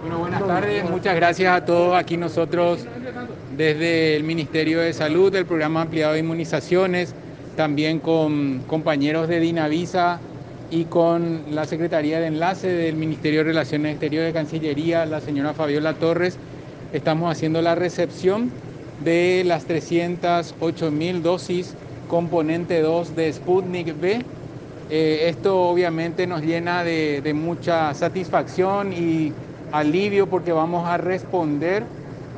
Bueno, buenas tardes, muchas gracias a todos. Aquí nosotros desde el Ministerio de Salud, del programa ampliado de inmunizaciones, también con compañeros de Dinavisa y con la Secretaría de Enlace del Ministerio de Relaciones Exteriores de Cancillería, la señora Fabiola Torres, estamos haciendo la recepción de las 308 mil dosis componente 2 de Sputnik B. Eh, esto obviamente nos llena de, de mucha satisfacción y alivio porque vamos a responder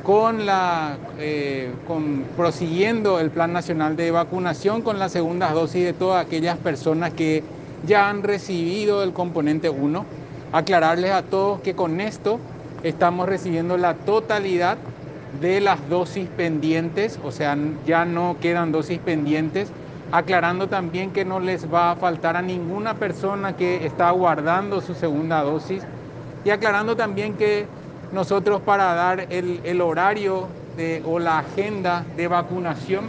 con la eh, con, prosiguiendo el Plan Nacional de Vacunación con las segundas dosis de todas aquellas personas que ya han recibido el componente 1. Aclararles a todos que con esto estamos recibiendo la totalidad de las dosis pendientes, o sea, ya no quedan dosis pendientes, aclarando también que no les va a faltar a ninguna persona que está guardando su segunda dosis y aclarando también que nosotros para dar el, el horario de, o la agenda de vacunación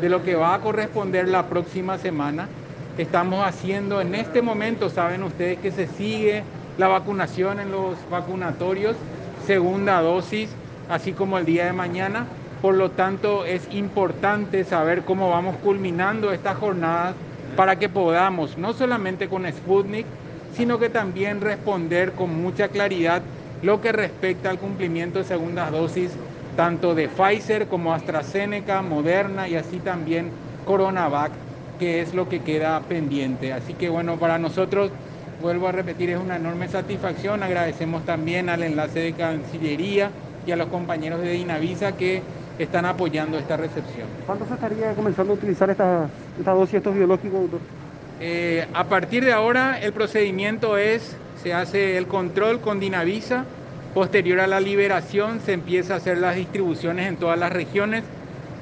de lo que va a corresponder la próxima semana, estamos haciendo en este momento, saben ustedes que se sigue la vacunación en los vacunatorios, segunda dosis, así como el día de mañana. Por lo tanto, es importante saber cómo vamos culminando esta jornada para que podamos, no solamente con Sputnik, sino que también responder con mucha claridad lo que respecta al cumplimiento de segundas dosis tanto de Pfizer como AstraZeneca, Moderna y así también CoronaVac, que es lo que queda pendiente. Así que bueno, para nosotros, vuelvo a repetir, es una enorme satisfacción. Agradecemos también al enlace de Cancillería y a los compañeros de Dinavisa que están apoyando esta recepción. ¿Cuándo se estaría comenzando a utilizar esta, esta dosis, estos biológicos, doctor? Eh, a partir de ahora el procedimiento es, se hace el control con Dinavisa, posterior a la liberación se empieza a hacer las distribuciones en todas las regiones.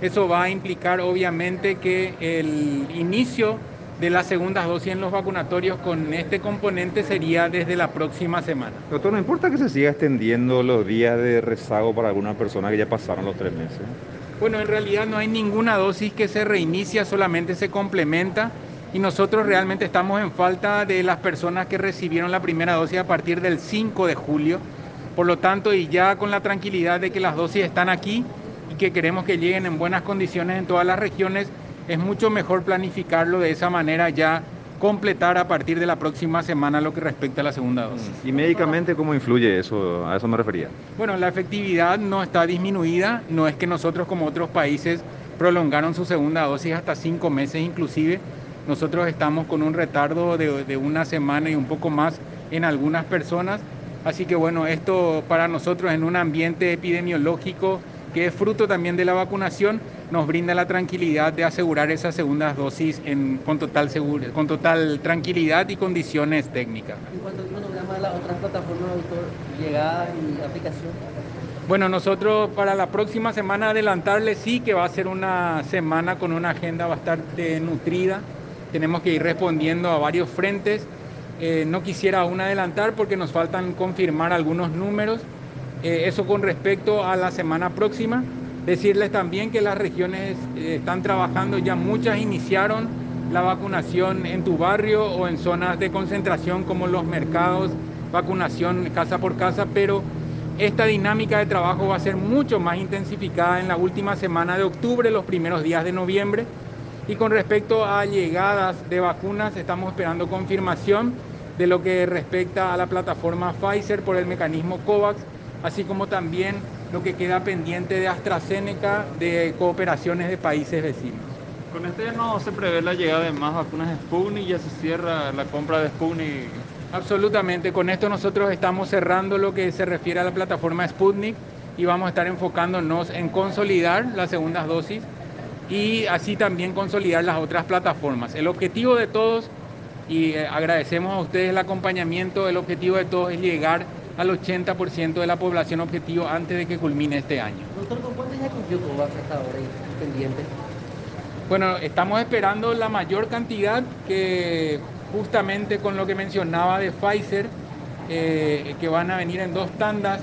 Eso va a implicar obviamente que el inicio de las segundas dosis en los vacunatorios con este componente sería desde la próxima semana. Doctor, ¿no importa que se siga extendiendo los días de rezago para algunas personas que ya pasaron los tres meses? Bueno, en realidad no hay ninguna dosis que se reinicia, solamente se complementa y nosotros realmente estamos en falta de las personas que recibieron la primera dosis a partir del 5 de julio. Por lo tanto, y ya con la tranquilidad de que las dosis están aquí y que queremos que lleguen en buenas condiciones en todas las regiones, es mucho mejor planificarlo de esa manera ya completar a partir de la próxima semana lo que respecta a la segunda dosis. ¿Y médicamente cómo influye eso? A eso me refería. Bueno, la efectividad no está disminuida, no es que nosotros como otros países prolongaron su segunda dosis hasta cinco meses inclusive, nosotros estamos con un retardo de, de, una semana y un poco más en algunas personas. Así que bueno, esto para nosotros en un ambiente epidemiológico que es fruto también de la vacunación, nos brinda la tranquilidad de asegurar esas segundas dosis en, con, total seguro, con total tranquilidad y condiciones técnicas. ¿Y cuánto cronograma de las otras plataformas, doctor? ¿Llegada y aplicación? Bueno, nosotros para la próxima semana adelantarle sí que va a ser una semana con una agenda bastante nutrida tenemos que ir respondiendo a varios frentes. Eh, no quisiera aún adelantar porque nos faltan confirmar algunos números. Eh, eso con respecto a la semana próxima. Decirles también que las regiones eh, están trabajando, ya muchas iniciaron la vacunación en tu barrio o en zonas de concentración como los mercados, vacunación casa por casa, pero esta dinámica de trabajo va a ser mucho más intensificada en la última semana de octubre, los primeros días de noviembre. Y con respecto a llegadas de vacunas, estamos esperando confirmación de lo que respecta a la plataforma Pfizer por el mecanismo COVAX, así como también lo que queda pendiente de AstraZeneca de cooperaciones de países vecinos. Con este ya no se prevé la llegada de más vacunas de Sputnik, ya se cierra la compra de Sputnik. Absolutamente, con esto nosotros estamos cerrando lo que se refiere a la plataforma Sputnik y vamos a estar enfocándonos en consolidar las segundas dosis y así también consolidar las otras plataformas. El objetivo de todos, y eh, agradecemos a ustedes el acompañamiento, el objetivo de todos es llegar al 80% de la población objetivo antes de que culmine este año. Doctor, ¿con cuántos ya cumplió COVAX hasta ahora pendiente? Bueno, estamos esperando la mayor cantidad que justamente con lo que mencionaba de Pfizer, eh, que van a venir en dos tandas,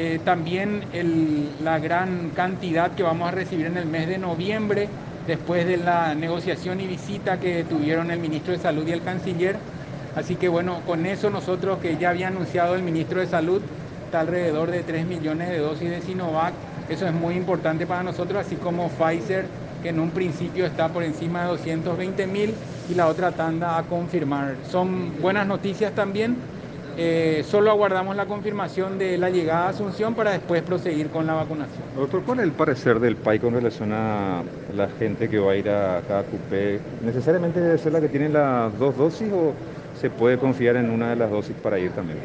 eh, también el, la gran cantidad que vamos a recibir en el mes de noviembre, después de la negociación y visita que tuvieron el ministro de Salud y el canciller. Así que bueno, con eso nosotros que ya había anunciado el ministro de Salud, está alrededor de 3 millones de dosis de Sinovac. Eso es muy importante para nosotros, así como Pfizer, que en un principio está por encima de 220 mil y la otra tanda a confirmar. Son buenas noticias también. Eh, solo aguardamos la confirmación de la llegada a Asunción para después proseguir con la vacunación. Doctor, ¿cuál es el parecer del PAI con relación a la gente que va a ir a cada cupé? ¿Necesariamente debe ser la que tiene las dos dosis o se puede confiar en una de las dosis para ir también?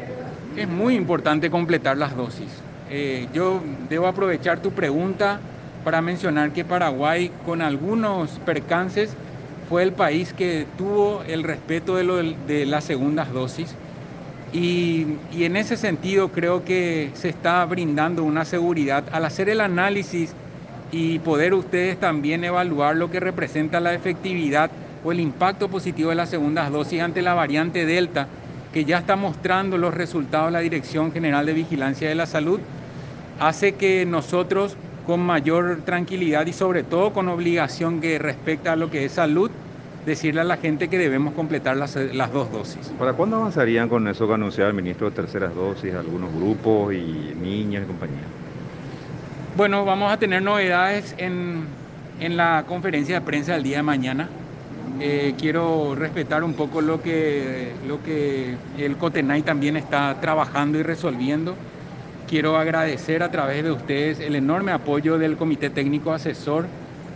Es muy importante completar las dosis. Eh, yo debo aprovechar tu pregunta para mencionar que Paraguay, con algunos percances, fue el país que tuvo el respeto de, lo de las segundas dosis. Y, en ese sentido creo que se está brindando una seguridad al hacer el análisis y poder ustedes también evaluar lo que representa la efectividad o el impacto positivo de las segundas dosis ante la variante Delta, que ya está mostrando los resultados de la Dirección General de Vigilancia de la Salud, hace que nosotros con mayor tranquilidad y sobre todo con obligación que respecta a lo que es salud, decirle a la gente que debemos completar las, las, dos dosis. ¿Para cuándo avanzarían con eso que anunciaba el ministro de terceras dosis, algunos grupos y niños y compañía? Bueno, vamos a tener novedades en, en la conferencia de prensa del día de mañana. Eh, quiero respetar un poco lo que, lo que el COTENAI también está trabajando y resolviendo. Quiero agradecer a través de ustedes el enorme apoyo del Comité Técnico Asesor,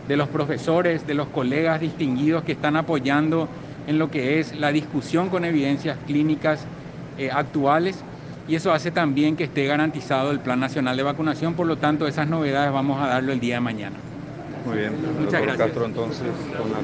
de los profesores, de los colegas distinguidos que están apoyando en lo que es la discusión con evidencias clínicas eh, actuales y eso hace también que esté garantizado el Plan Nacional de Vacunación, por lo tanto esas novedades vamos a darlo el día de mañana. Muy bien, muchas gracias. Castro, entonces, con la